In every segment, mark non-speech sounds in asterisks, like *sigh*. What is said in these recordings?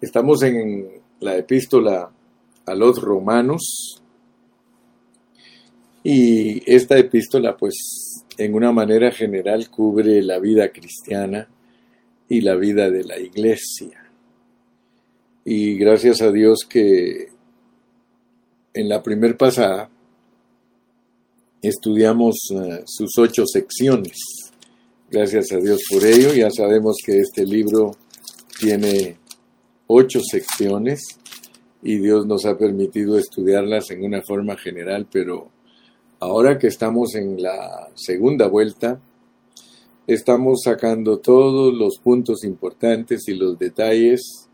Estamos en la epístola a los romanos y esta epístola pues en una manera general cubre la vida cristiana y la vida de la iglesia. Y gracias a Dios que en la primer pasada estudiamos eh, sus ocho secciones. Gracias a Dios por ello. Ya sabemos que este libro tiene ocho secciones y Dios nos ha permitido estudiarlas en una forma general, pero ahora que estamos en la segunda vuelta, estamos sacando todos los puntos importantes y los detalles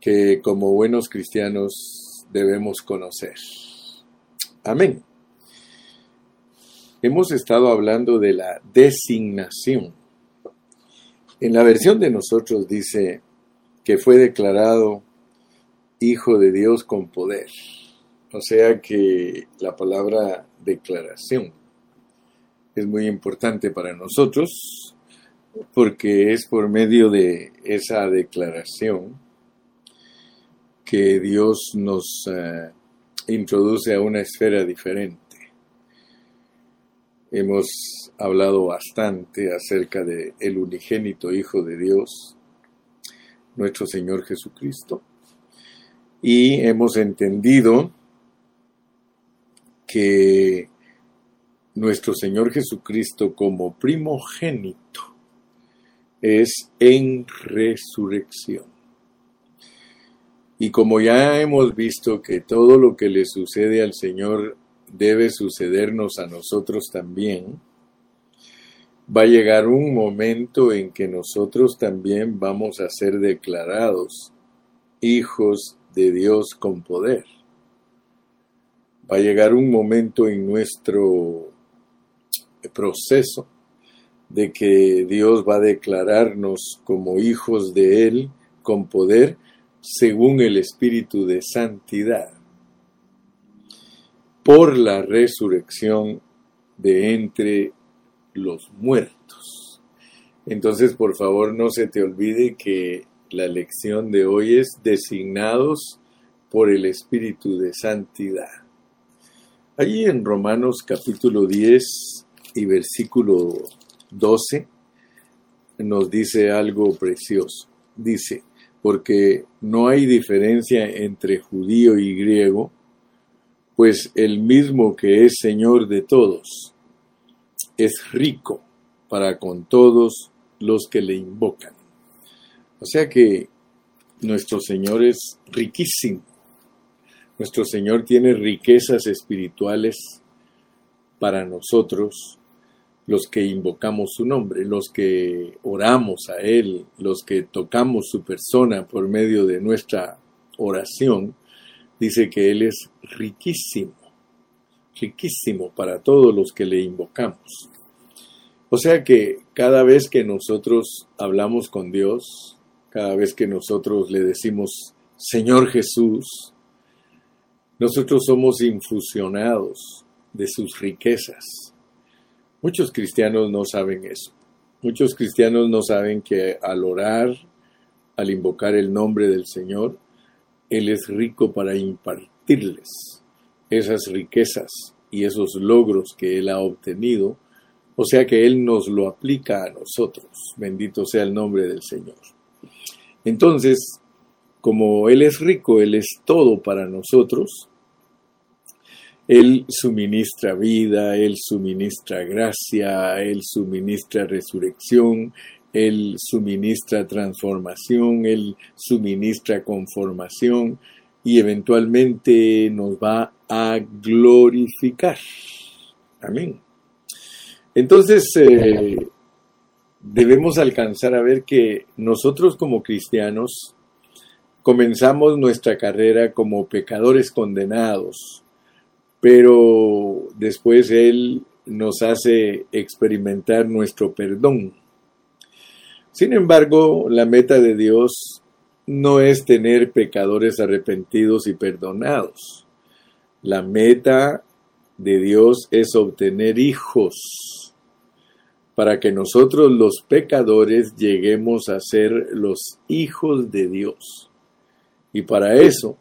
que como buenos cristianos debemos conocer. Amén. Hemos estado hablando de la designación. En la versión de nosotros dice que fue declarado Hijo de Dios con poder. O sea que la palabra declaración es muy importante para nosotros porque es por medio de esa declaración que Dios nos eh, introduce a una esfera diferente. Hemos hablado bastante acerca de el unigénito Hijo de Dios, nuestro Señor Jesucristo, y hemos entendido que nuestro Señor Jesucristo como primogénito es en resurrección. Y como ya hemos visto que todo lo que le sucede al Señor debe sucedernos a nosotros también, va a llegar un momento en que nosotros también vamos a ser declarados hijos de Dios con poder. Va a llegar un momento en nuestro proceso de que Dios va a declararnos como hijos de Él con poder según el Espíritu de Santidad por la resurrección de entre los muertos. Entonces, por favor, no se te olvide que la lección de hoy es designados por el Espíritu de Santidad. Allí en Romanos capítulo 10 y versículo 12 nos dice algo precioso. Dice, porque no hay diferencia entre judío y griego, pues el mismo que es Señor de todos es rico para con todos los que le invocan. O sea que nuestro Señor es riquísimo. Nuestro Señor tiene riquezas espirituales para nosotros, los que invocamos su nombre, los que oramos a Él, los que tocamos su persona por medio de nuestra oración, dice que Él es riquísimo, riquísimo para todos los que le invocamos. O sea que cada vez que nosotros hablamos con Dios, cada vez que nosotros le decimos Señor Jesús, nosotros somos infusionados de sus riquezas. Muchos cristianos no saben eso. Muchos cristianos no saben que al orar, al invocar el nombre del Señor, él es rico para impartirles esas riquezas y esos logros que Él ha obtenido, o sea que Él nos lo aplica a nosotros. Bendito sea el nombre del Señor. Entonces, como Él es rico, Él es todo para nosotros, Él suministra vida, Él suministra gracia, Él suministra resurrección, él suministra transformación, Él suministra conformación y eventualmente nos va a glorificar. Amén. Entonces, eh, debemos alcanzar a ver que nosotros como cristianos comenzamos nuestra carrera como pecadores condenados, pero después Él nos hace experimentar nuestro perdón sin embargo, la meta de Dios no es tener pecadores arrepentidos y perdonados. La meta de Dios es obtener hijos para que nosotros los pecadores lleguemos a ser los hijos de Dios. Y para eso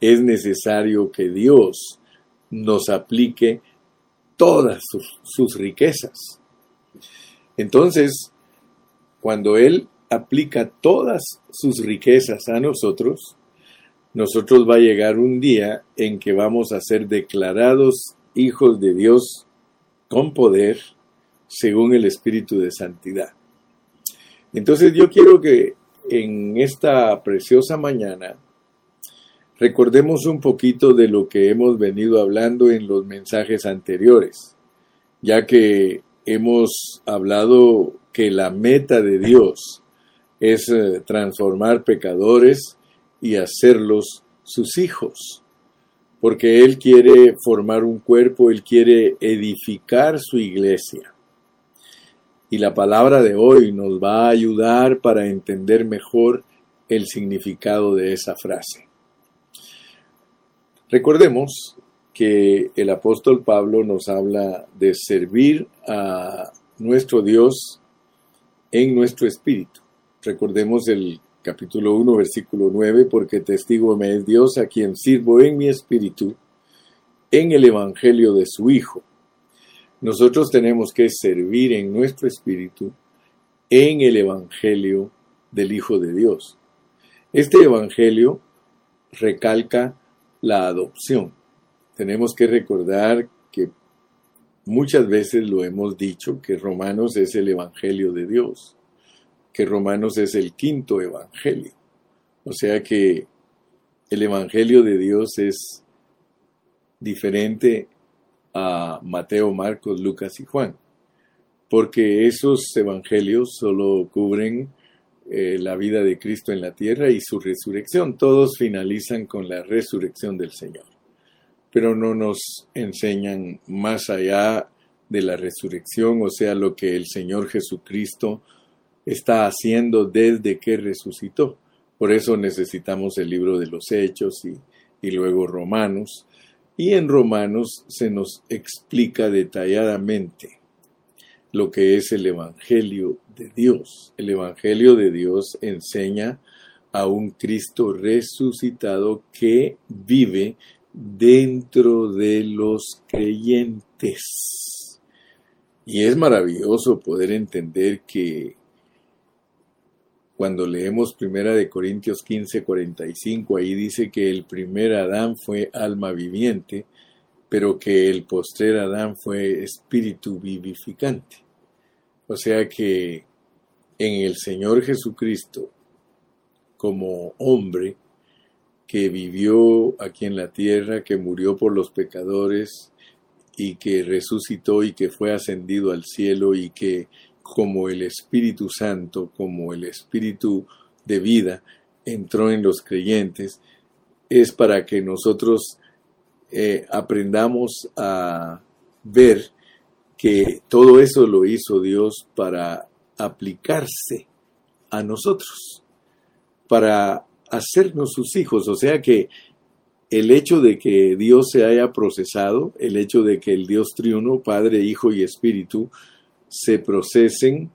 es necesario que Dios nos aplique todas sus, riquezas. Entonces, cuando Él aplica todas sus riquezas a nosotros, nosotros va a llegar un día en que vamos a ser declarados hijos de Dios con poder según el Espíritu de Santidad. Entonces yo quiero que en esta preciosa mañana recordemos un poquito de lo que hemos venido hablando en los mensajes anteriores, ya que hemos hablado que la meta de Dios es eh, transformar pecadores y hacerlos sus hijos, porque Él quiere formar un cuerpo, Él quiere edificar su iglesia. Y la palabra de hoy nos va a ayudar para entender mejor el significado de esa frase. Recordemos que el apóstol Pablo nos habla de servir a nuestro Dios en nuestro espíritu. Recordemos el capítulo 1, versículo 9, porque testigo me es Dios a quien sirvo en mi espíritu en el Evangelio de su Hijo nosotros tenemos que servir en nuestro espíritu en el Evangelio del Hijo de Dios. Este Evangelio recalca la adopción. Tenemos que recordar que muchas veces lo hemos dicho, que Romanos es el Evangelio de Dios, que Romanos es el quinto Evangelio. O sea que el Evangelio de Dios es diferente a Mateo, Marcos, Lucas y Juan, porque esos evangelios solo cubren eh, la vida de Cristo en la tierra y su resurrección. Todos finalizan con la resurrección del Señor, pero no nos enseñan más allá de la resurrección, o sea, lo que el Señor Jesucristo está haciendo desde que resucitó. Por eso necesitamos el libro de los Hechos y, y luego Romanos, y en Romanos se nos explica detalladamente lo que es el Evangelio de Dios. El Evangelio de Dios enseña a un Cristo resucitado que vive dentro de los creyentes. Y es maravilloso poder entender que cuando leemos Primera de Corintios 15, 45, ahí dice que el primer Adán fue alma viviente, pero que el postrer Adán fue espíritu vivificante. O sea que en el Señor Jesucristo, como hombre, que vivió aquí en la tierra, que murió por los pecadores y que resucitó y que fue ascendido al cielo y que como el Espíritu Santo, como el Espíritu de vida entró en los creyentes, es para que nosotros eh, aprendamos a ver que todo eso lo hizo Dios para aplicarse a nosotros, para hacernos sus hijos. O sea que el hecho de que Dios se haya procesado, el hecho de que el Dios triuno, Padre, Hijo y Espíritu, se procesen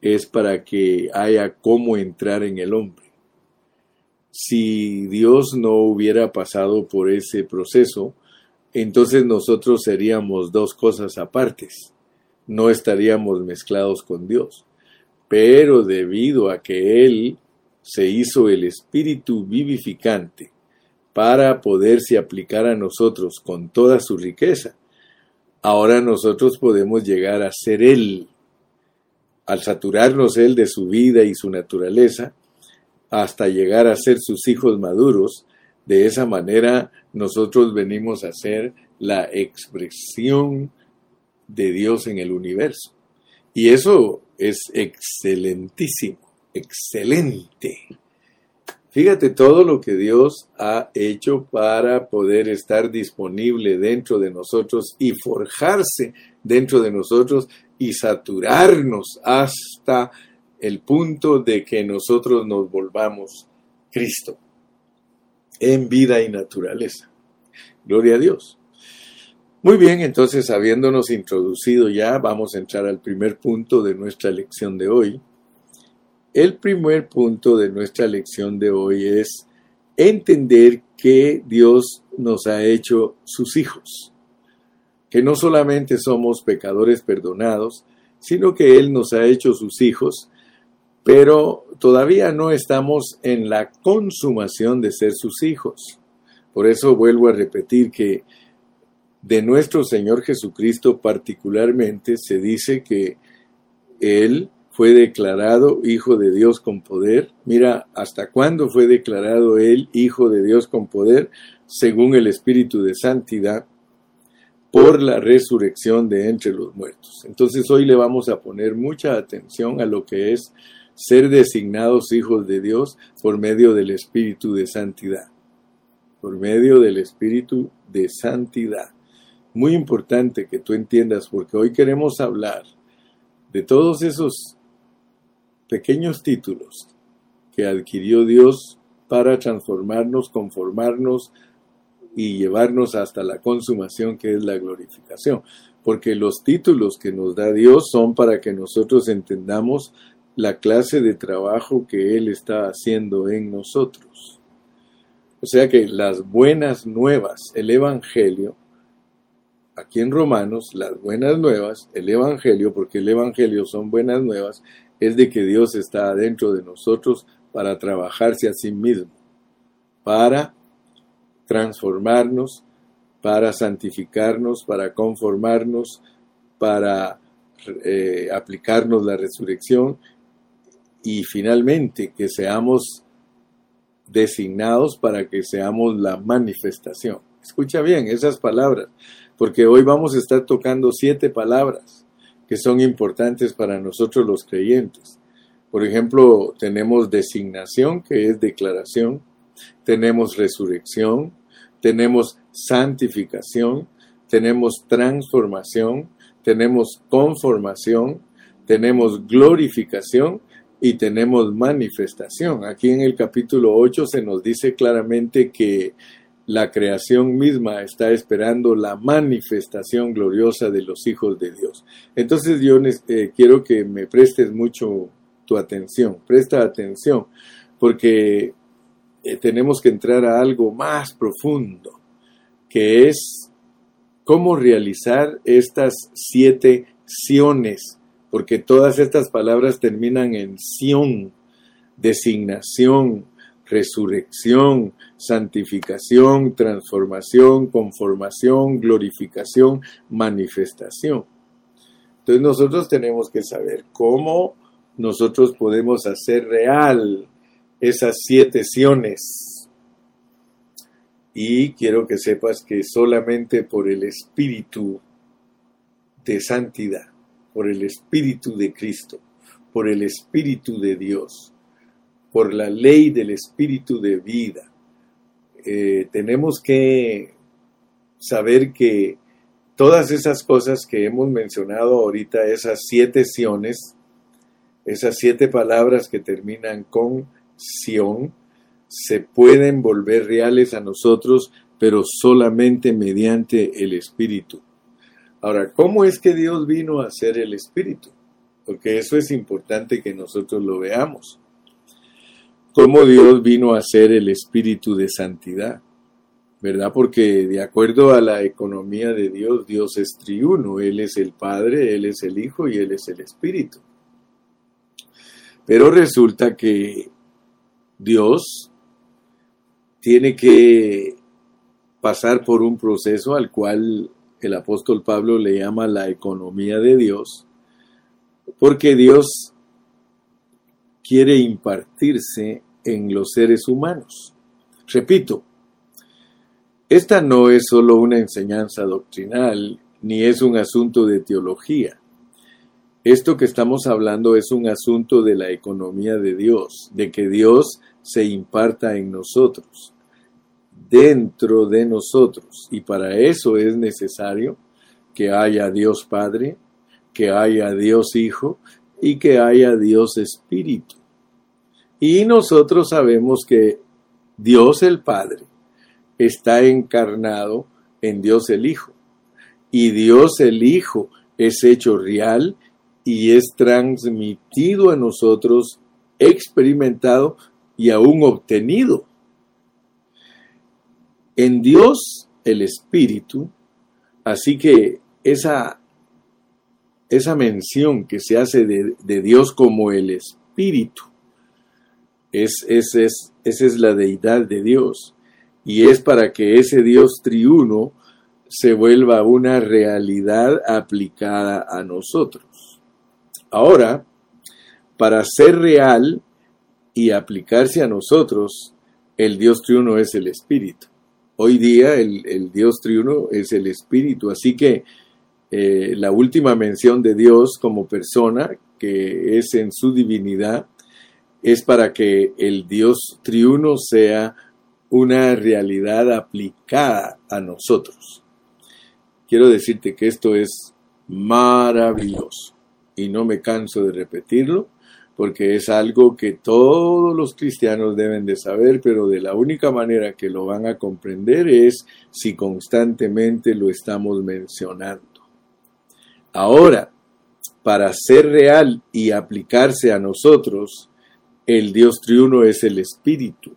es para que haya cómo entrar en el hombre. Si Dios no hubiera pasado por ese proceso, entonces nosotros seríamos dos cosas apartes, no estaríamos mezclados con Dios. Pero debido a que Él se hizo el espíritu vivificante para poderse aplicar a nosotros con toda su riqueza, ahora nosotros podemos llegar a ser Él. Al saturarnos Él de su vida y su naturaleza, hasta llegar a ser sus hijos maduros, de esa manera nosotros venimos a ser la expresión de Dios en el universo. Y eso es excelentísimo, excelente. Fíjate todo lo que Dios ha hecho para poder estar disponible dentro de nosotros y forjarse dentro de nosotros y saturarnos hasta el punto de que nosotros nos volvamos Cristo en vida y naturaleza. Gloria a Dios. Muy bien, entonces habiéndonos introducido ya, vamos a entrar al primer punto de nuestra lección de hoy, el primer punto de nuestra lección de hoy es entender que Dios nos ha hecho sus hijos, que no solamente somos pecadores perdonados, sino que Él nos ha hecho sus hijos, pero todavía no estamos en la consumación de ser sus hijos. Por eso vuelvo a repetir que de nuestro Señor Jesucristo particularmente se dice que Él fue declarado Hijo de Dios con poder. Mira, ¿hasta cuándo fue declarado Él Hijo de Dios con poder? Según el Espíritu de Santidad, por la resurrección de entre los muertos. Entonces hoy le vamos a poner mucha atención a lo que es ser designados hijos de Dios por medio del Espíritu de Santidad. Por medio del Espíritu de Santidad. Muy importante que tú entiendas porque hoy queremos hablar de todos esos pequeños títulos que adquirió Dios para transformarnos, conformarnos y llevarnos hasta la consumación que es la glorificación. Porque los títulos que nos da Dios son para que nosotros entendamos la clase de trabajo que Él está haciendo en nosotros. O sea que las buenas nuevas, el Evangelio, aquí en Romanos, las buenas nuevas, el Evangelio, porque el Evangelio son buenas nuevas, es de que Dios está adentro de nosotros para trabajarse a sí mismo, para transformarnos, para santificarnos, para conformarnos, para eh, aplicarnos la resurrección y finalmente que seamos designados para que seamos la manifestación. Escucha bien esas palabras, porque hoy vamos a estar tocando siete palabras que son importantes para nosotros los creyentes. Por ejemplo, tenemos designación, que es declaración, tenemos resurrección, tenemos santificación, tenemos transformación, tenemos conformación, tenemos glorificación y tenemos manifestación. Aquí en el capítulo 8 se nos dice claramente que la creación misma está esperando la manifestación gloriosa de los hijos de Dios. Entonces yo eh, quiero que me prestes mucho tu atención, presta atención, porque eh, tenemos que entrar a algo más profundo, que es cómo realizar estas siete siones, porque todas estas palabras terminan en sion, designación, resurrección, santificación, transformación, conformación, glorificación, manifestación. Entonces nosotros tenemos que saber cómo nosotros podemos hacer real esas siete siones. Y quiero que sepas que solamente por el Espíritu de santidad, por el Espíritu de Cristo, por el Espíritu de Dios, por la ley del Espíritu de vida, eh, tenemos que saber que todas esas cosas que hemos mencionado ahorita, esas siete siones, esas siete palabras que terminan con Sion se pueden volver reales a nosotros, pero solamente mediante el Espíritu. Ahora, ¿cómo es que Dios vino a ser el Espíritu? Porque eso es importante que nosotros lo veamos. ¿Cómo Dios vino a ser el Espíritu de santidad? ¿Verdad? Porque de acuerdo a la economía de Dios, Dios es triuno. Él es el Padre, Él es el Hijo y Él es el Espíritu. Pero resulta que Dios tiene que pasar por un proceso al cual el apóstol Pablo le llama la economía de Dios, porque Dios quiere impartirse en los seres humanos. Repito, esta no es solo una enseñanza doctrinal, ni es un asunto de teología. Esto que estamos hablando es un asunto de la economía de Dios, de que Dios se imparta en nosotros, dentro de nosotros. Y para eso es necesario que haya Dios Padre, que haya Dios Hijo y que haya Dios Espíritu. Y nosotros sabemos que Dios el Padre está encarnado en Dios el Hijo. Y Dios el Hijo es hecho real y es transmitido a nosotros, experimentado y aún obtenido en Dios el Espíritu, así que esa, esa mención que se hace de, Dios como el Espíritu, es, es, es, esa es la deidad de Dios, y es para que ese Dios triuno se vuelva una realidad aplicada a nosotros. Ahora, para ser real y aplicarse a nosotros, el Dios triuno es el Espíritu. Hoy día el, Dios triuno es el Espíritu, así que eh, la última mención de Dios como persona, que es en su divinidad, es para que el Dios triuno sea una realidad aplicada a nosotros. Quiero decirte que esto es maravilloso y no me canso de repetirlo porque es algo que todos los cristianos deben de saber, pero de la única manera que lo van a comprender es si constantemente lo estamos mencionando. Ahora, para ser real y aplicarse a nosotros, el Dios triuno es el Espíritu.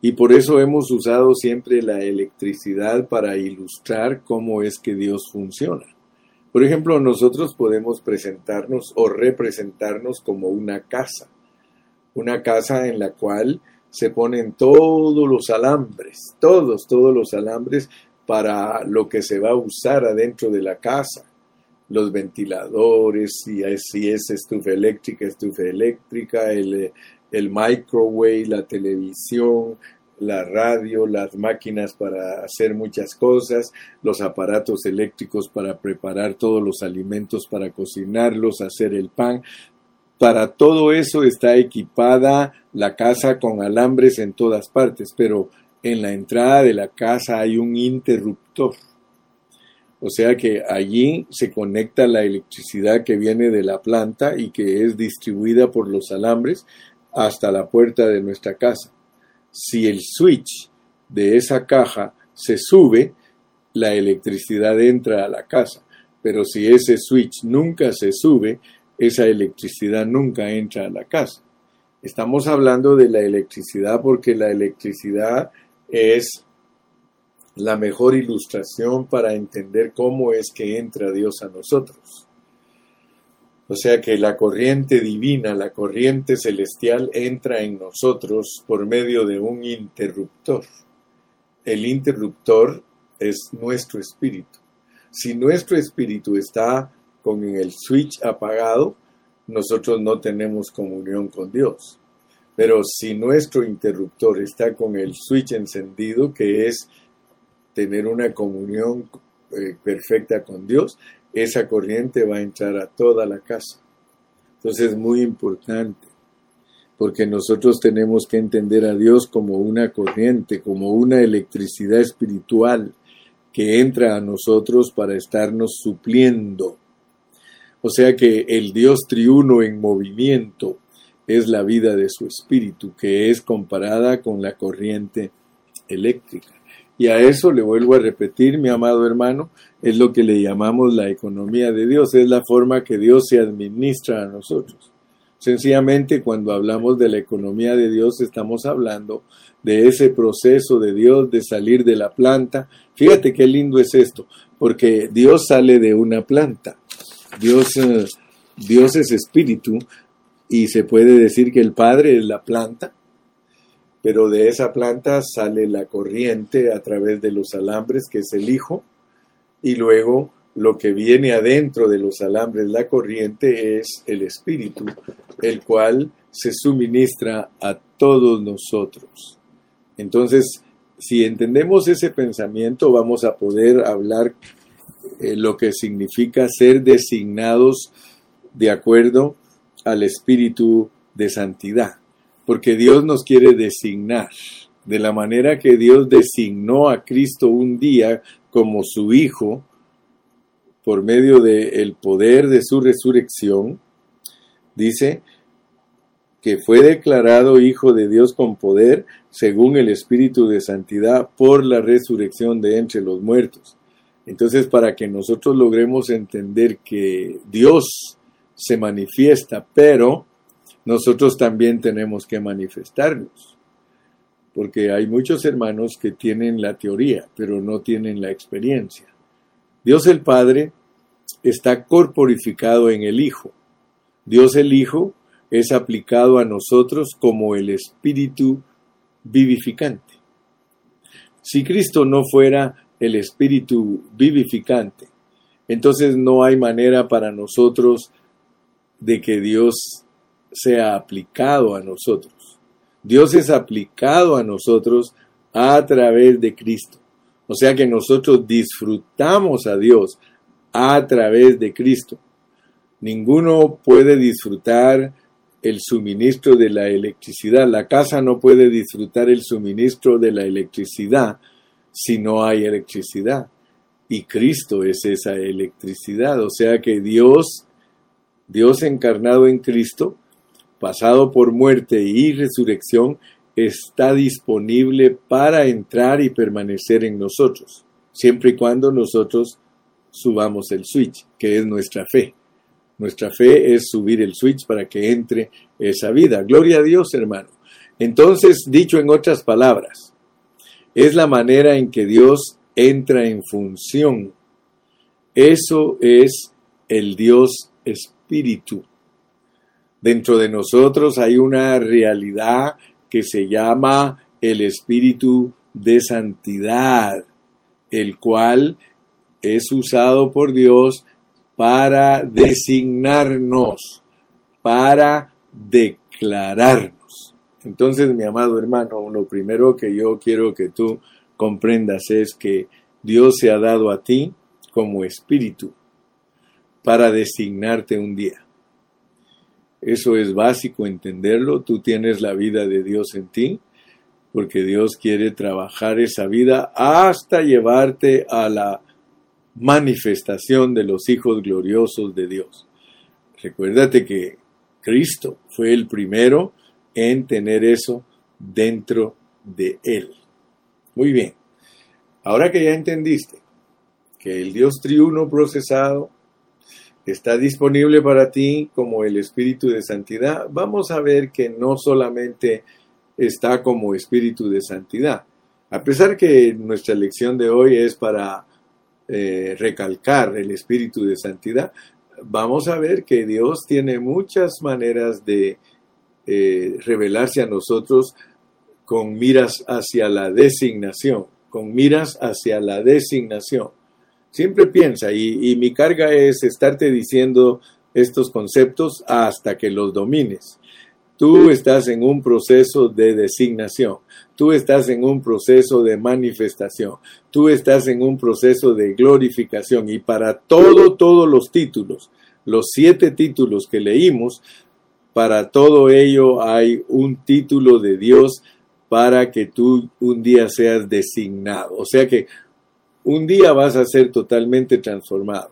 Y por eso hemos usado siempre la electricidad para ilustrar cómo es que Dios funciona. Por ejemplo, nosotros podemos presentarnos o representarnos como una casa, una casa en la cual se ponen todos los alambres, todos, todos los alambres para lo que se va a usar adentro de la casa. Los ventiladores, si es, si es estufa eléctrica, estufa eléctrica, el, el microwave, la televisión, la radio, las máquinas para hacer muchas cosas, los aparatos eléctricos para preparar todos los alimentos, para cocinarlos, hacer el pan. Para todo eso está equipada la casa con alambres en todas partes, pero en la entrada de la casa hay un interruptor. O sea que allí se conecta la electricidad que viene de la planta y que es distribuida por los alambres hasta la puerta de nuestra casa si el switch de esa caja se sube, la electricidad entra a la casa. Pero si ese switch nunca se sube, esa electricidad nunca entra a la casa. Estamos hablando de la electricidad porque la electricidad es la mejor ilustración para entender cómo es que entra Dios a nosotros. O sea que la corriente divina, la corriente celestial entra en nosotros por medio de un interruptor. El interruptor es nuestro espíritu. Si nuestro espíritu está con el switch apagado, nosotros no tenemos comunión con Dios. Pero si nuestro interruptor está con el switch encendido, que es tener una comunión eh, perfecta con Dios, esa corriente va a entrar a toda la casa. Entonces es muy importante, porque nosotros tenemos que entender a Dios como una corriente, como una electricidad espiritual que entra a nosotros para estarnos supliendo. O sea que el Dios triuno en movimiento es la vida de su espíritu, que es comparada con la corriente eléctrica. Y a eso le vuelvo a repetir, mi amado hermano, es lo que le llamamos la economía de Dios, es la forma que Dios se administra a nosotros. Sencillamente cuando hablamos de la economía de Dios estamos hablando de ese proceso de Dios de salir de la planta. Fíjate qué lindo es esto, porque Dios sale de una planta. Dios, eh, Dios es espíritu y se puede decir que el Padre es la planta pero de esa planta sale la corriente a través de los alambres, que es el Hijo, y luego lo que viene adentro de los alambres, la corriente, es el Espíritu, el cual se suministra a todos nosotros. Entonces, si entendemos ese pensamiento, vamos a poder hablar eh, lo que significa ser designados de acuerdo al Espíritu de santidad porque Dios nos quiere designar. De la manera que Dios designó a Cristo un día como su Hijo, por medio del poder de su resurrección, dice que fue declarado Hijo de Dios con poder según el Espíritu de Santidad por la resurrección de entre los muertos. Entonces, para que nosotros logremos entender que Dios se manifiesta, pero nosotros también tenemos que manifestarnos. porque hay muchos hermanos que tienen la teoría, pero no tienen la experiencia. Dios el Padre está corporificado en el Hijo. Dios el Hijo es aplicado a nosotros como el Espíritu vivificante. Si Cristo no fuera el Espíritu vivificante, entonces no hay manera para nosotros de que Dios sea aplicado a nosotros. Dios es aplicado a nosotros a través de Cristo. O sea que nosotros disfrutamos a Dios a través de Cristo. Ninguno puede disfrutar el suministro de la electricidad. La casa no puede disfrutar el suministro de la electricidad si no hay electricidad. Y Cristo es esa electricidad. O sea que Dios, Dios encarnado en Cristo, pasado por muerte y resurrección, está disponible para entrar y permanecer en nosotros, siempre y cuando nosotros subamos el switch, que es nuestra fe. Nuestra fe es subir el switch para que entre esa vida. Gloria a Dios, hermano. Entonces, dicho en otras palabras, es la manera en que Dios entra en función. Eso es el Dios Espíritu. Dentro de nosotros hay una realidad que se llama el Espíritu de Santidad, el cual es usado por Dios para designarnos, para declararnos. Entonces, mi amado hermano, lo primero que yo quiero que tú comprendas es que Dios se ha dado a ti como espíritu para designarte un día. Eso es básico entenderlo. Tú tienes la vida de Dios en ti, porque Dios quiere trabajar esa vida hasta llevarte a la manifestación de los hijos gloriosos de Dios. Recuérdate que Cristo fue el primero en tener eso dentro de Él. Muy bien. Ahora que ya entendiste que el Dios triuno procesado está disponible para ti como el Espíritu de Santidad, vamos a ver que no solamente está como Espíritu de Santidad. A pesar que nuestra lección de hoy es para eh, recalcar el Espíritu de Santidad, vamos a ver que Dios tiene muchas maneras de eh, revelarse a nosotros con miras hacia la designación, con miras hacia la designación. Siempre piensa, y, mi carga es estarte diciendo estos conceptos hasta que los domines. Tú estás en un proceso de designación, tú estás en un proceso de manifestación, tú estás en un proceso de glorificación y para todo, todos los títulos, los siete títulos que leímos, para todo ello hay un título de Dios para que tú un día seas designado. O sea que un día vas a ser totalmente transformado.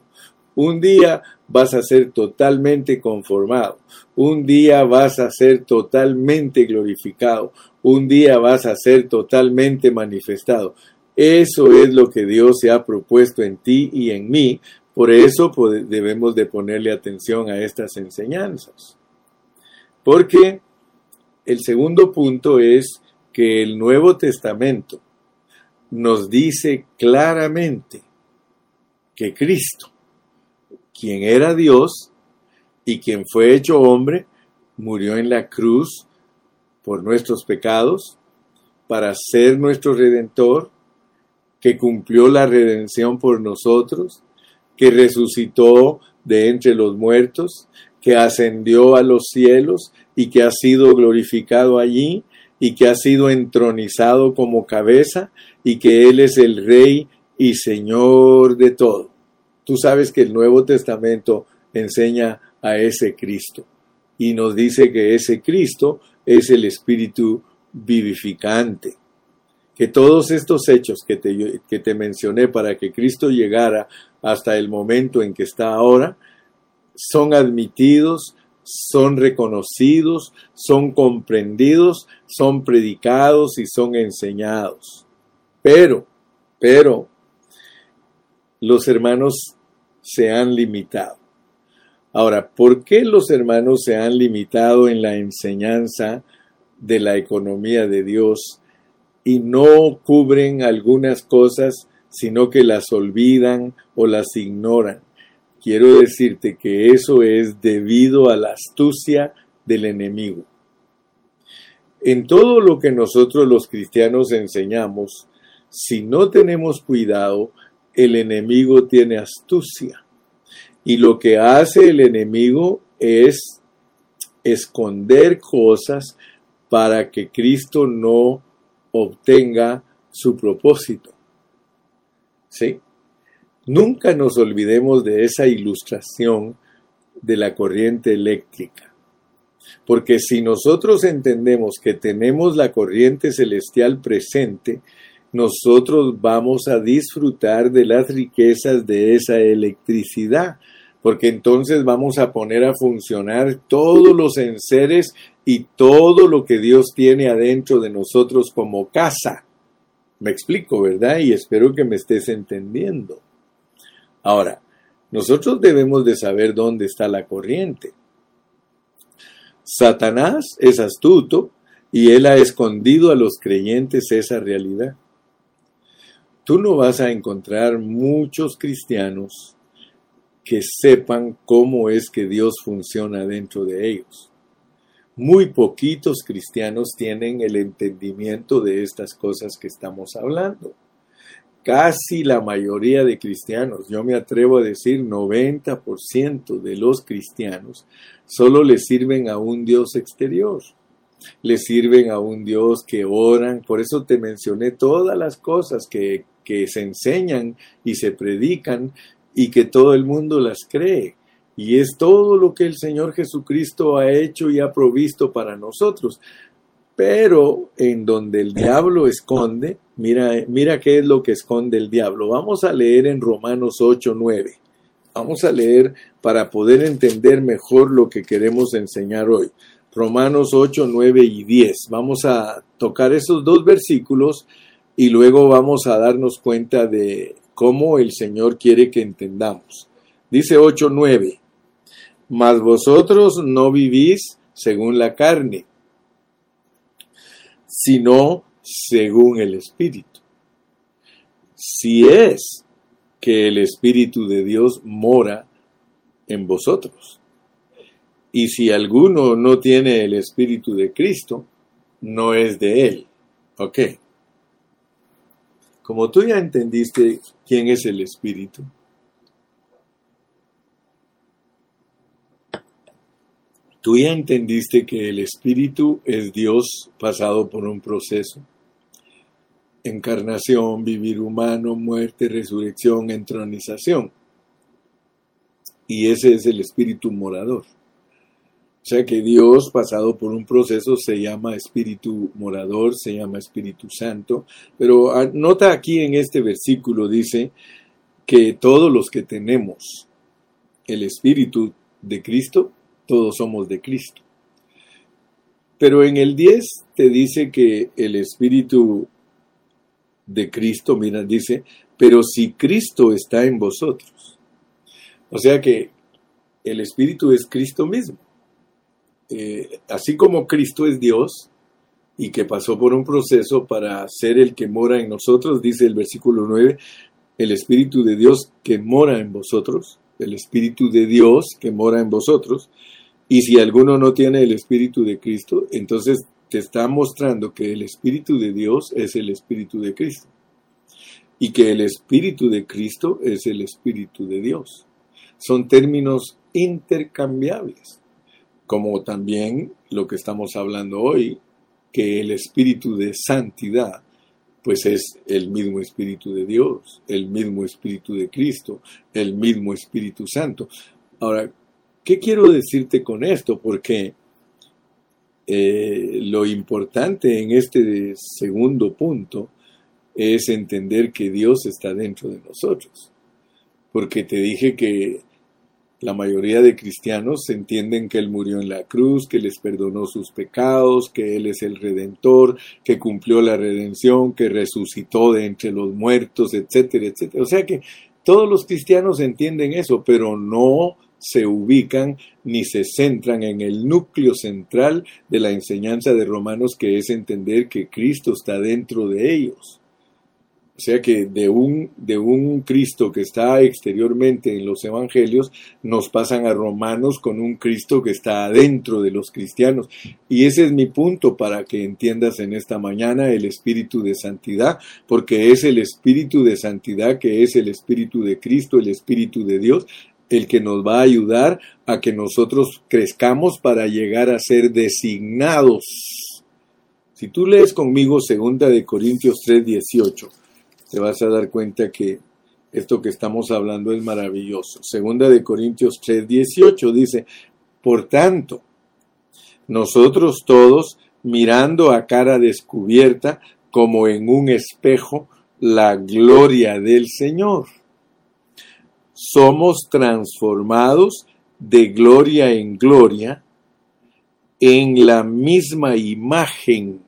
Un día vas a ser totalmente conformado. Un día vas a ser totalmente glorificado. Un día vas a ser totalmente manifestado. Eso es lo que Dios se ha propuesto en ti y en mí. Por eso debemos de ponerle atención a estas enseñanzas. Porque el segundo punto es que el Nuevo Testamento nos dice claramente que Cristo, quien era Dios y quien fue hecho hombre, murió en la cruz por nuestros pecados, para ser nuestro redentor, que cumplió la redención por nosotros, que resucitó de entre los muertos, que ascendió a los cielos y que ha sido glorificado allí y que ha sido entronizado como cabeza y que Él es el Rey y Señor de todo. Tú sabes que el Nuevo Testamento enseña a ese Cristo y nos dice que ese Cristo es el Espíritu vivificante. Que todos estos hechos que te, que te mencioné para que Cristo llegara hasta el momento en que está ahora, son admitidos, son reconocidos, son comprendidos, son predicados y son enseñados. Pero, pero, los hermanos se han limitado. Ahora, ¿por qué los hermanos se han limitado en la enseñanza de la economía de Dios y no cubren algunas cosas, sino que las olvidan o las ignoran. Quiero decirte que eso es debido a la astucia del enemigo. En todo lo que nosotros los cristianos enseñamos, si no tenemos cuidado, el enemigo tiene astucia. Y lo que hace el enemigo es esconder cosas para que Cristo no obtenga su propósito. ¿Sí? Nunca nos olvidemos de esa ilustración de la corriente eléctrica. Porque si nosotros entendemos que tenemos la corriente celestial presente, nosotros vamos a disfrutar de las riquezas de esa electricidad, porque entonces vamos a poner a funcionar todos los enseres y todo lo que Dios tiene adentro de nosotros como casa. Me explico, ¿verdad? Y espero que me estés entendiendo. Ahora, nosotros debemos de saber dónde está la corriente. Satanás es astuto y él ha escondido a los creyentes esa realidad. Tú no vas a encontrar muchos cristianos que sepan cómo es que Dios funciona dentro de ellos. Muy poquitos cristianos tienen el entendimiento de estas cosas que estamos hablando casi la mayoría de cristianos, yo me atrevo a decir 90% de los cristianos, solo le sirven a un Dios exterior. Le sirven a un Dios que oran. Por eso te mencioné todas las cosas que, que se enseñan y se predican y que todo el mundo las cree. Y es todo lo que el Señor Jesucristo ha hecho y ha provisto para nosotros. Pero en donde el diablo esconde, mira, mira qué es lo que esconde el diablo. Vamos a leer en Romanos 8, 9. Vamos a leer para poder entender mejor lo que queremos enseñar hoy. Romanos 8, 9 y 10. Vamos a tocar esos dos versículos y luego vamos a darnos cuenta de cómo el Señor quiere que entendamos. Dice 8, 9. Mas vosotros no vivís según la carne sino según el Espíritu. Si es que el Espíritu de Dios mora en vosotros. Y si alguno no tiene el Espíritu de Cristo, no es de Él. ¿Ok? Como tú ya entendiste quién es el Espíritu, Tú ya entendiste que el espíritu es Dios pasado por un proceso. Encarnación, vivir humano, muerte, resurrección, entronización. Y ese es el espíritu morador. O sea que Dios pasado por un proceso se llama espíritu morador, se llama espíritu santo. Pero ah, nota aquí en este versículo dice que todos los que tenemos el espíritu de Cristo todos somos de Cristo. Pero en el 10 te dice que el Espíritu de Cristo, mira, dice, pero si Cristo está en vosotros. O sea que el Espíritu es Cristo mismo. Eh, así como Cristo es Dios y que pasó por un proceso para ser el que mora en nosotros, dice el versículo 9, el Espíritu de Dios que mora en vosotros, el Espíritu de Dios que mora en vosotros, y si alguno no tiene el Espíritu de Cristo, entonces te está mostrando que el Espíritu de Dios es el Espíritu de Cristo. Y que el Espíritu de Cristo es el Espíritu de Dios. Son términos intercambiables, como también lo que estamos hablando hoy, que el Espíritu de Santidad, pues es el mismo Espíritu de Dios, el mismo Espíritu de Cristo, el mismo Espíritu Santo. Ahora, ¿Qué quiero decirte con esto? Porque eh, lo importante en este segundo punto es entender que Dios está dentro de nosotros. Porque te dije que la mayoría de cristianos entienden que Él murió en la cruz, que les perdonó sus pecados, que Él es el redentor, que cumplió la redención, que resucitó de entre los muertos, etcétera, etcétera. O sea que todos los cristianos entienden eso, pero no se ubican ni se centran en el núcleo central de la enseñanza de Romanos, que es entender que Cristo está dentro de ellos. O sea que de un, de un Cristo que está exteriormente en los evangelios, nos pasan a Romanos con un Cristo que está adentro de los cristianos. Y ese es mi punto para que entiendas en esta mañana el espíritu de santidad, porque es el espíritu de santidad que es el espíritu de Cristo, el espíritu de Dios, el que nos va a ayudar a que nosotros crezcamos para llegar a ser designados. Si tú lees conmigo segunda de Corintios 3:18, te vas a dar cuenta que esto que estamos hablando es maravilloso. Segunda de Corintios 3:18 dice, por tanto, nosotros todos, mirando a cara descubierta, como en un espejo, la gloria del Señor, somos transformados de gloria en gloria en la misma imagen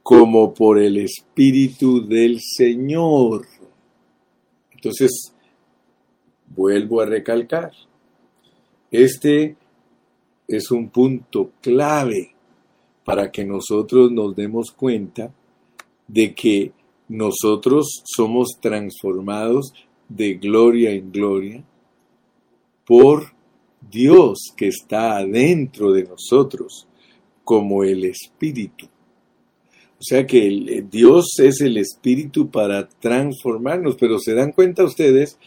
como por el Espíritu del Señor. Entonces, vuelvo a recalcar, este es un punto clave para que nosotros nos demos cuenta de que nosotros somos transformados de gloria en gloria por Dios que está adentro de nosotros como el Espíritu. O sea que Dios es el espíritu para transformarnos, pero se dan cuenta ustedes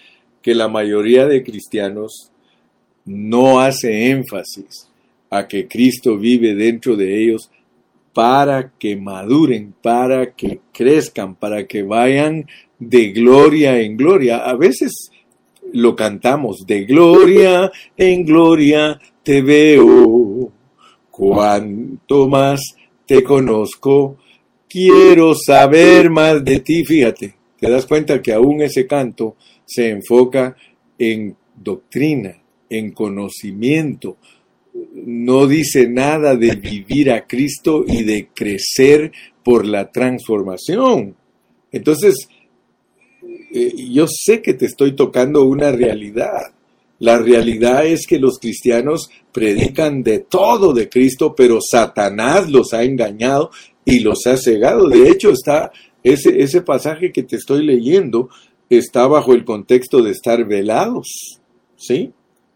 que la mayoría de cristianos no hace énfasis a que Cristo vive dentro de ellos para que maduren, para que crezcan, para que vayan de gloria en gloria. A veces lo cantamos, de gloria en gloria te veo, cuanto más te conozco, quiero saber más de ti. Fíjate, te das cuenta que aún ese canto se enfoca en doctrina, en conocimiento. No dice nada de vivir a Cristo y de crecer por la transformación. Entonces, eh, yo sé que te estoy tocando una realidad. La realidad es que los cristianos predican de todo de Cristo, pero Satanás los ha engañado y los ha cegado. De hecho, está ese, ese pasaje que te estoy leyendo está bajo el contexto de estar velados. ¿Sí?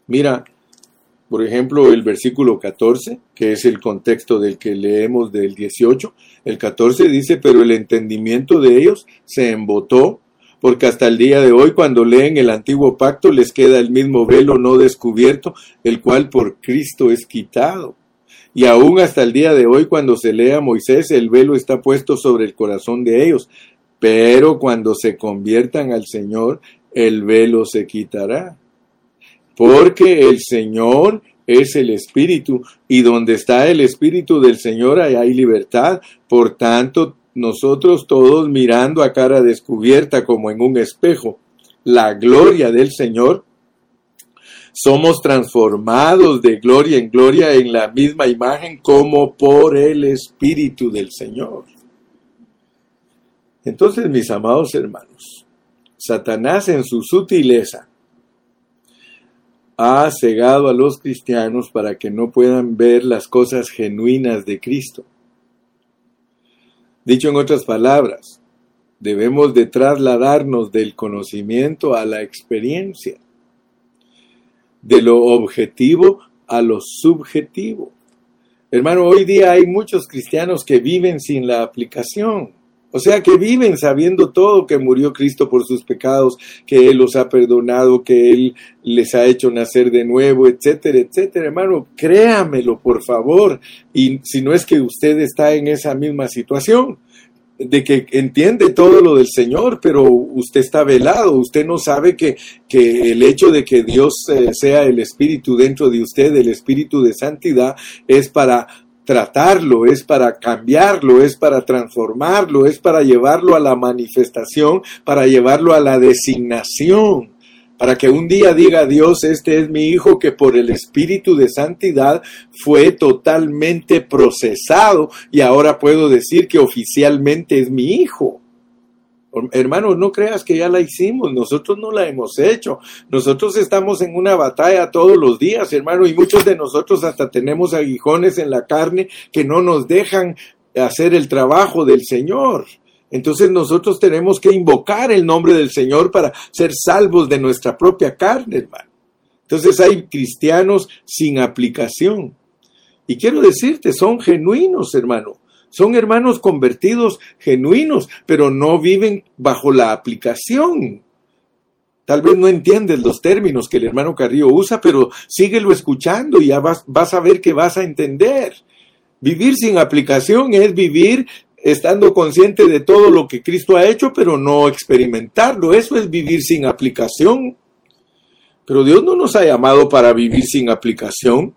Mira, por ejemplo, el versículo 14, que es el contexto del que leemos del 18, el 14 dice, pero el entendimiento de ellos se embotó, porque hasta el día de hoy, cuando leen el antiguo pacto, les queda el mismo velo no descubierto, el cual por Cristo es quitado. Y aún hasta el día de hoy, cuando se lea Moisés, el velo está puesto sobre el corazón de ellos. Pero cuando se conviertan al Señor, el velo se quitará. Porque el Señor es el Espíritu, y donde está el Espíritu del Señor, ahí hay libertad. Por tanto, nosotros todos mirando a cara descubierta como en un espejo la gloria del Señor, somos transformados de gloria en gloria en la misma imagen como por el Espíritu del Señor. Entonces, mis amados hermanos, Satanás en su sutileza ha cegado a los cristianos para que no puedan ver las cosas genuinas de Cristo. Dicho en otras palabras, debemos de trasladarnos del conocimiento a la experiencia de lo objetivo a lo subjetivo. Hermano, hoy día hay muchos cristianos que viven sin la aplicación. O sea, que viven sabiendo todo que murió Cristo por sus pecados, que Él los ha perdonado, que Él les ha hecho nacer de nuevo, etcétera, etcétera. Hermano, créamelo, por favor. Y si no es que usted está en esa misma situación, de que entiende todo lo del Señor, pero usted está velado, usted no sabe que, que el hecho de que Dios eh, sea el Espíritu dentro de usted, el Espíritu de santidad, es para tratarlo, es para cambiarlo, es para transformarlo, es para llevarlo a la manifestación, para llevarlo a la designación para que un día diga Dios, este es mi hijo que por el Espíritu de Santidad fue totalmente procesado y ahora puedo decir que oficialmente es mi hijo. Hermanos, no creas que ya la hicimos, nosotros no la hemos hecho. Nosotros estamos en una batalla todos los días, hermano, y muchos de nosotros hasta tenemos aguijones en la carne que no nos dejan hacer el trabajo del Señor. Entonces nosotros tenemos que invocar el nombre del Señor para ser salvos de nuestra propia carne, hermano. Entonces hay cristianos sin aplicación. Y quiero decirte, son genuinos, hermano. Son hermanos convertidos genuinos, pero no viven bajo la aplicación. Tal vez no entiendes los términos que el hermano Carrillo usa, pero síguelo escuchando y ya vas, a ver que vas a entender. Vivir sin aplicación es vivir estando consciente de todo lo que Cristo ha hecho, pero no experimentarlo. Eso es vivir sin aplicación. Pero Dios no nos ha llamado para vivir sin aplicación.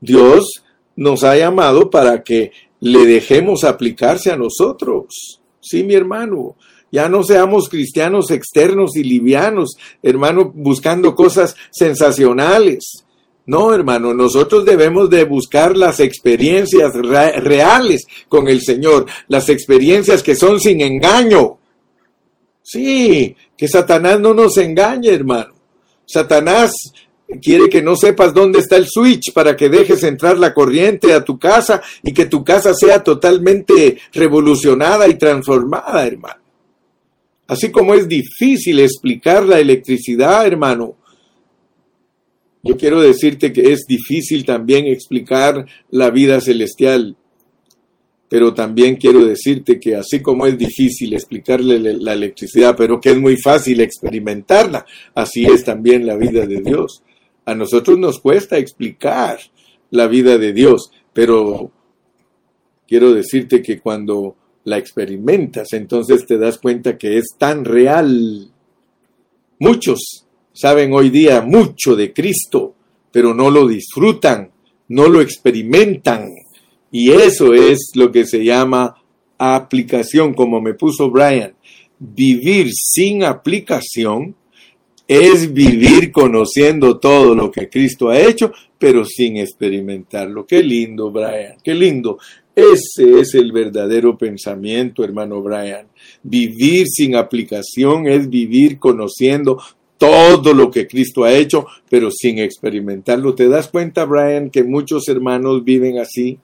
Dios nos ha llamado para que le dejemos aplicarse a nosotros. Sí, mi hermano, ya no seamos cristianos externos y livianos, hermano, buscando *laughs* cosas sensacionales. No, hermano, nosotros debemos de buscar las experiencias reales con el Señor, las experiencias que son sin engaño. Sí, que Satanás no nos engañe, hermano. Satanás quiere que no sepas dónde está el switch para que dejes entrar la corriente a tu casa y que tu casa sea totalmente revolucionada y transformada, hermano. Así como es difícil explicar la electricidad, hermano, yo quiero decirte que es difícil también explicar la vida celestial. Pero también quiero decirte que así como es difícil explicarle la electricidad, pero que es muy fácil experimentarla, así es también la vida de Dios. A nosotros nos cuesta explicar la vida de Dios, pero quiero decirte que cuando la experimentas, entonces te das cuenta que es tan real. Muchos saben hoy día mucho de Cristo, pero no lo disfrutan, no lo experimentan. Y eso es lo que se llama aplicación, como me puso Brian. Vivir sin aplicación es vivir conociendo todo lo que Cristo ha hecho, pero sin experimentarlo. Qué lindo, Brian, qué lindo. Ese es el verdadero pensamiento, hermano Brian. Vivir sin aplicación es vivir conociendo todo lo que Cristo ha hecho, pero sin experimentarlo. ¿Te das cuenta, Brian, que muchos hermanos viven así?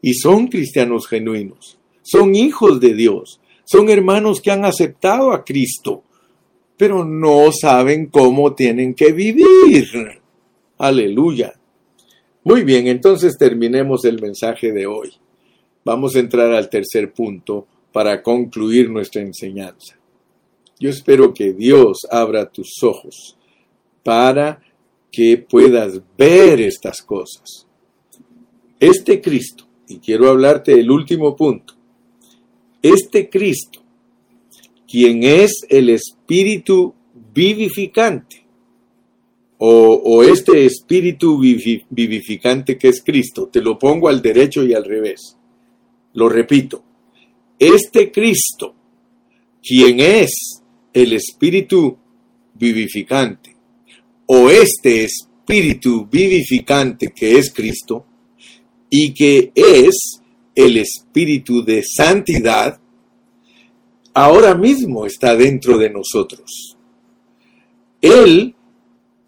Y son cristianos genuinos, son hijos de Dios, son hermanos que han aceptado a Cristo, pero no saben cómo tienen que vivir. Aleluya. Muy bien, entonces terminemos el mensaje de hoy. Vamos a entrar al tercer punto para concluir nuestra enseñanza. Yo espero que Dios abra tus ojos para que puedas ver estas cosas. Este Cristo, y quiero hablarte del último punto, este Cristo quien es el espíritu vivificante, o, este espíritu vivificante que es Cristo. Te lo pongo al derecho y al revés. Lo repito. Este Cristo, quien es el espíritu vivificante, o este espíritu vivificante que es Cristo, y que es el espíritu de santidad, ahora mismo está dentro de nosotros. Él,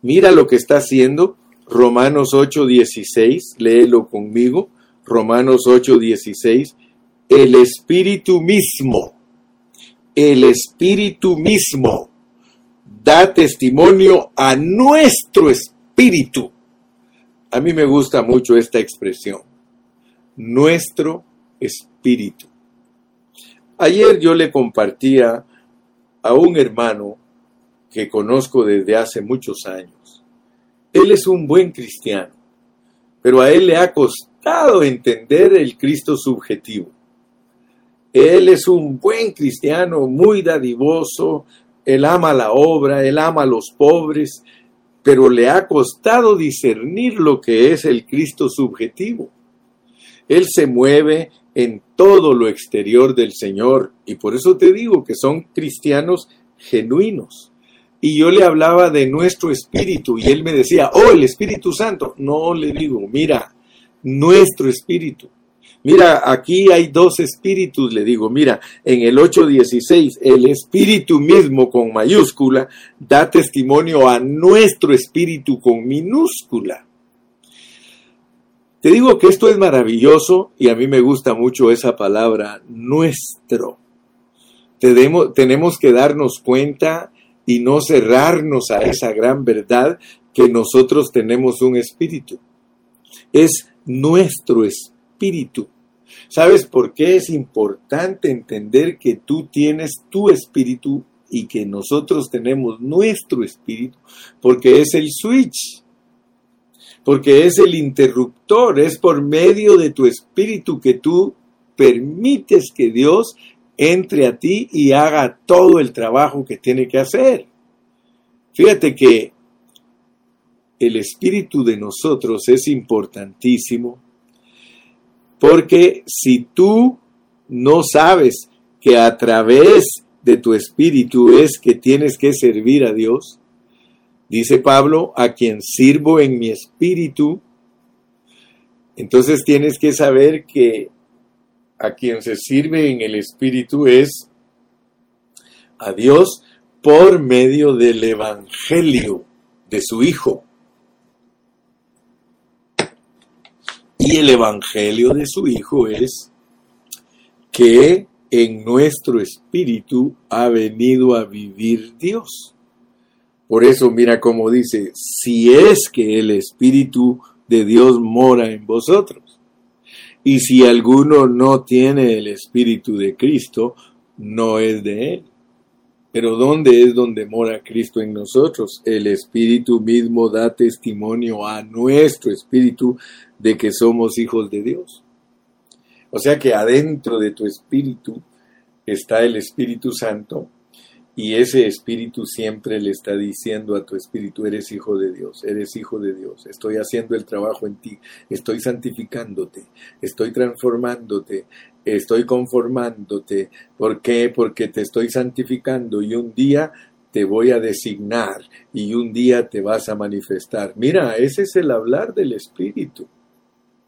mira lo que está haciendo, Romanos 8:16, léelo conmigo, Romanos 8:16, el Espíritu mismo, el Espíritu mismo da testimonio a nuestro espíritu. A mí me gusta mucho esta expresión, nuestro espíritu. Ayer yo le compartía a un hermano que conozco desde hace muchos años. Él es un buen cristiano, pero a él le ha costado entender el Cristo subjetivo. Él es un buen cristiano, muy dadivoso, él ama la obra, él ama a los pobres, pero le ha costado discernir lo que es el Cristo subjetivo. Él se mueve en todo lo exterior del Señor. Y por eso te digo que son cristianos genuinos. Y yo le hablaba de nuestro espíritu y él me decía, oh, el Espíritu Santo. No le digo, mira, nuestro espíritu. Mira, aquí hay dos espíritus, le digo, mira, en el 8.16, el espíritu mismo con mayúscula da testimonio a nuestro espíritu con minúscula. Te digo que esto es maravilloso y a mí me gusta mucho esa palabra, nuestro. Tenemos, que darnos cuenta y no cerrarnos a esa gran verdad que nosotros tenemos un espíritu. Es nuestro espíritu. ¿Sabes por qué es importante entender que tú tienes tu espíritu y que nosotros tenemos nuestro espíritu? Porque es el switch, porque es el interruptor, es por medio de tu espíritu que tú permites que Dios entre a ti y haga todo el trabajo que tiene que hacer. Fíjate que el espíritu de nosotros es importantísimo porque si tú no sabes que a través de tu espíritu es que tienes que servir a Dios, dice Pablo, a quien sirvo en mi espíritu, entonces tienes que saber que a quien se sirve en el espíritu es a Dios por medio del evangelio de su Hijo. Y el Evangelio de su Hijo es que en nuestro espíritu ha venido a vivir Dios. Por eso mira cómo dice, si es que el Espíritu de Dios mora en vosotros. Y si alguno no tiene el Espíritu de Cristo, no es de él. Pero ¿dónde es donde mora Cristo en nosotros? El Espíritu mismo da testimonio a nuestro Espíritu de que somos hijos de Dios. O sea que adentro de tu Espíritu está el Espíritu Santo y ese espíritu siempre le está diciendo a tu espíritu, eres hijo de Dios, eres hijo de Dios, estoy haciendo el trabajo en ti, estoy santificándote, estoy transformándote, estoy conformándote. ¿Por qué? Porque te estoy santificando y un día te voy a designar y un día te vas a manifestar. Mira, ese es el hablar del espíritu.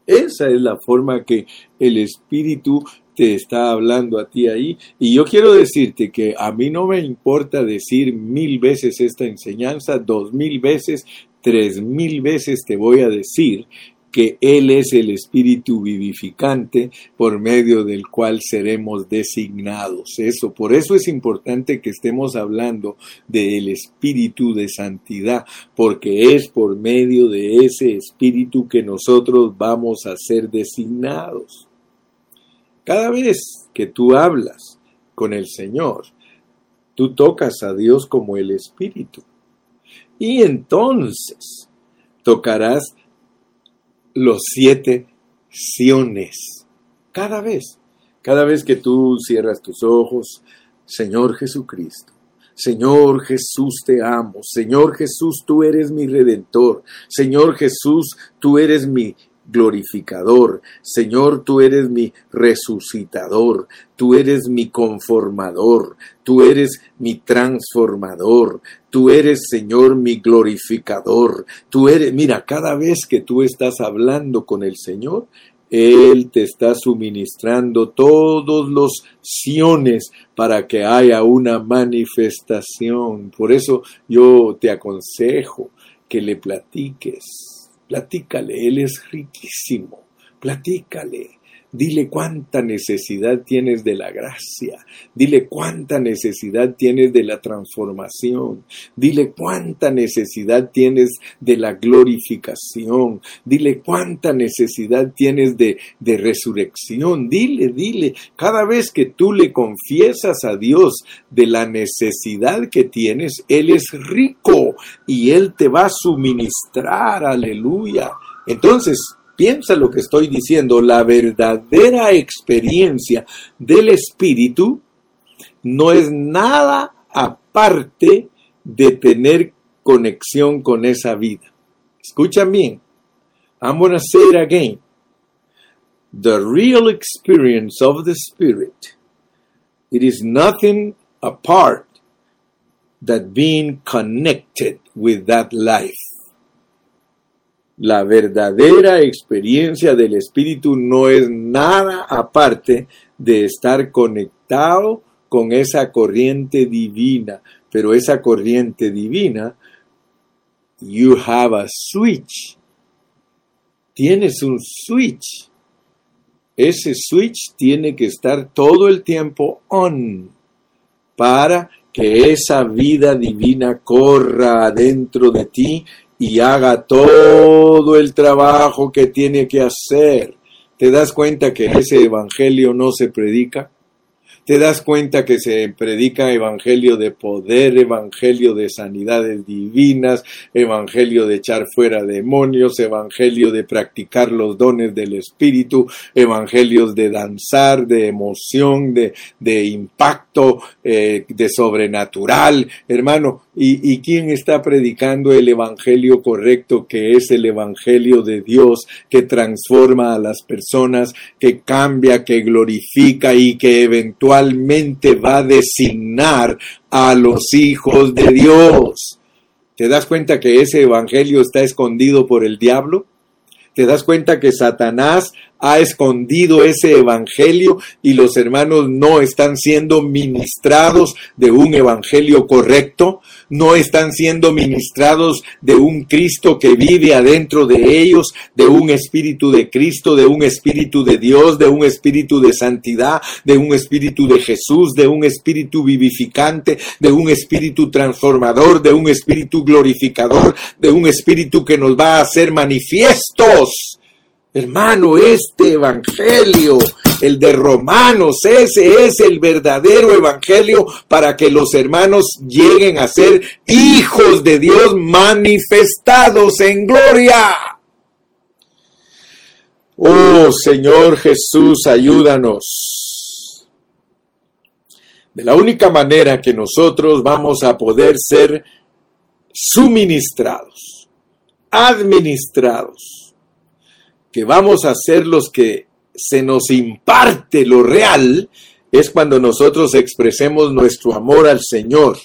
Esa es la forma que el espíritu te está hablando a ti ahí. Y yo quiero decirte que a mí no me importa decir mil veces esta enseñanza, dos mil veces, tres mil veces te voy a decir que Él es el Espíritu vivificante por medio del cual seremos designados. Eso, por eso es importante que estemos hablando del Espíritu de santidad, porque es por medio de ese Espíritu que nosotros vamos a ser designados. Cada vez que tú hablas con el Señor, tú tocas a Dios como el Espíritu. Y entonces tocarás los siete siones. Cada vez, cada vez que tú cierras tus ojos, Señor Jesucristo, Señor Jesús, te amo. Señor Jesús, tú eres mi redentor. Señor Jesús, tú eres mi glorificador. Señor, tú eres mi resucitador, tú eres mi conformador, tú eres mi transformador, tú eres, Señor, mi glorificador. Tú eres, mira, cada vez que tú estás hablando con el Señor, él te está suministrando todos los siones para que haya una manifestación. Por eso yo te aconsejo que le platiques Platícale, Él es riquísimo. Platícale. Dile cuánta necesidad tienes de la gracia. Dile cuánta necesidad tienes de la transformación. Dile cuánta necesidad tienes de la glorificación. Dile cuánta necesidad tienes de, de resurrección. Dile, dile. Cada vez que tú le confiesas a Dios de la necesidad que tienes, Él es rico y Él te va a suministrar. Aleluya. Entonces, piensa lo que estoy diciendo, la verdadera experiencia del Espíritu no es nada aparte de tener conexión con esa vida. Escucha bien. I'm going to say it again. The real experience of the Spirit, it is nothing apart that being connected with that life. La verdadera experiencia del Espíritu no es nada aparte de estar conectado con esa corriente divina, pero esa corriente divina, you have a switch. Tienes un switch. Ese switch tiene que estar todo el tiempo on para que esa vida divina corra adentro de ti y haga todo el trabajo que tiene que hacer. ¿Te das cuenta que ese evangelio no se predica? te das cuenta que se predica evangelio de poder, evangelio de sanidades divinas, evangelio de echar fuera demonios, evangelio de practicar los dones del Espíritu, evangelios de danzar, de emoción, de, impacto, eh, de sobrenatural. Hermano, ¿y, ¿y quién está predicando el evangelio correcto que es el evangelio de Dios que transforma a las personas, que cambia, que glorifica y que eventualmente va a designar a los hijos de Dios. ¿Te das cuenta que ese evangelio está escondido por el diablo? ¿Te das cuenta que Satanás ha escondido ese evangelio y los hermanos no están siendo ministrados de un evangelio correcto, no están siendo ministrados de un Cristo que vive adentro de ellos, de un espíritu de Cristo, de un espíritu de Dios, de un espíritu de santidad, de un espíritu de Jesús, de un espíritu vivificante, de un espíritu transformador, de un espíritu glorificador, de un espíritu que nos va a hacer manifiestos Hermano, este evangelio, el de Romanos, ese es el verdadero evangelio para que los hermanos lleguen a ser hijos de Dios manifestados en gloria. Oh Señor Jesús, ayúdanos. De la única manera que nosotros vamos a poder ser suministrados, administrados, que vamos a ser los que se nos imparte lo real, es cuando nosotros expresemos nuestro amor al Señor.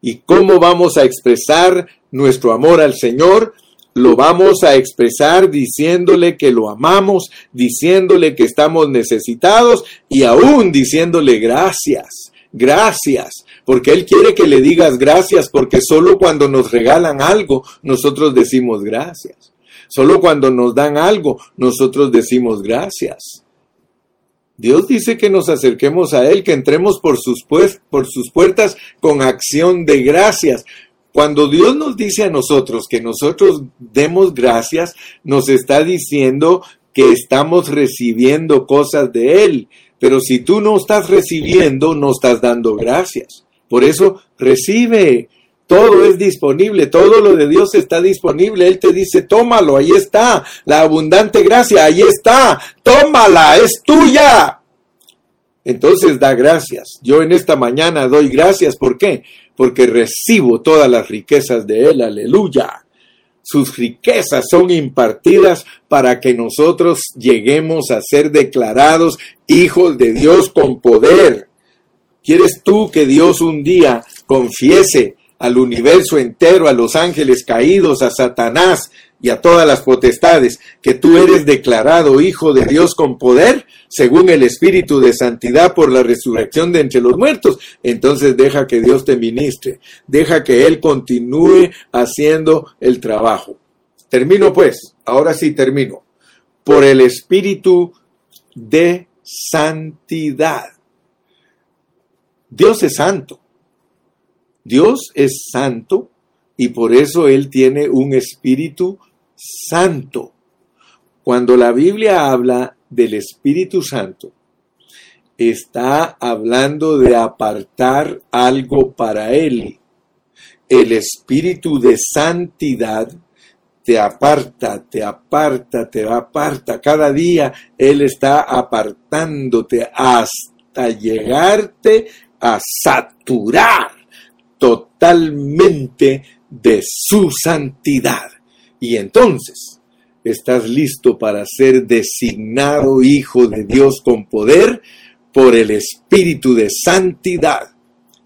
¿Y cómo vamos a expresar nuestro amor al Señor? Lo vamos a expresar diciéndole que lo amamos, diciéndole que estamos necesitados y aún diciéndole gracias, gracias, porque Él quiere que le digas gracias, porque solo cuando nos regalan algo nosotros decimos gracias. Solo cuando nos dan algo, nosotros decimos gracias. Dios dice que nos acerquemos a Él, que entremos por sus, por sus puertas con acción de gracias. Cuando Dios nos dice a nosotros que nosotros demos gracias, nos está diciendo que estamos recibiendo cosas de Él. Pero si tú no estás recibiendo, no estás dando gracias. Por eso recibe, todo es disponible, todo lo de Dios está disponible. Él te dice, tómalo, ahí está. La abundante gracia, ahí está. Tómala, es tuya. Entonces da gracias. Yo en esta mañana doy gracias. ¿Por qué? Porque recibo todas las riquezas de Él. Aleluya. Sus riquezas son impartidas para que nosotros lleguemos a ser declarados hijos de Dios con poder. ¿Quieres tú que Dios un día confiese al universo entero, a los ángeles caídos, a Satanás y a todas las potestades, que tú eres declarado hijo de Dios con poder, según el Espíritu de Santidad por la resurrección de entre los muertos, entonces deja que Dios te ministre, deja que Él continúe haciendo el trabajo. Termino pues, ahora sí termino, por el Espíritu de Santidad. Dios es santo. Dios es santo y por eso Él tiene un espíritu santo. Cuando la Biblia habla del Espíritu Santo, está hablando de apartar algo para Él. El Espíritu de santidad te aparta, te aparta, te aparta. Cada día Él está apartándote hasta llegarte a saturar totalmente de su santidad. Y entonces estás listo para ser designado hijo de Dios con poder por el Espíritu de Santidad.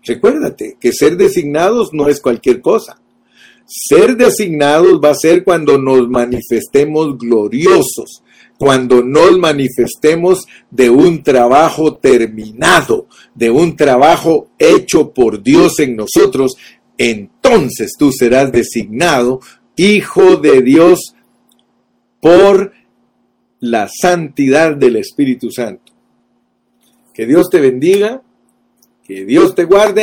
Recuérdate que ser designados no es cualquier cosa. Ser designados va a ser cuando nos manifestemos gloriosos, cuando nos manifestemos de un trabajo terminado, de un trabajo hecho por Dios en nosotros, entonces tú serás designado hijo de Dios por la santidad del Espíritu Santo. Que Dios te bendiga, que Dios te guarde.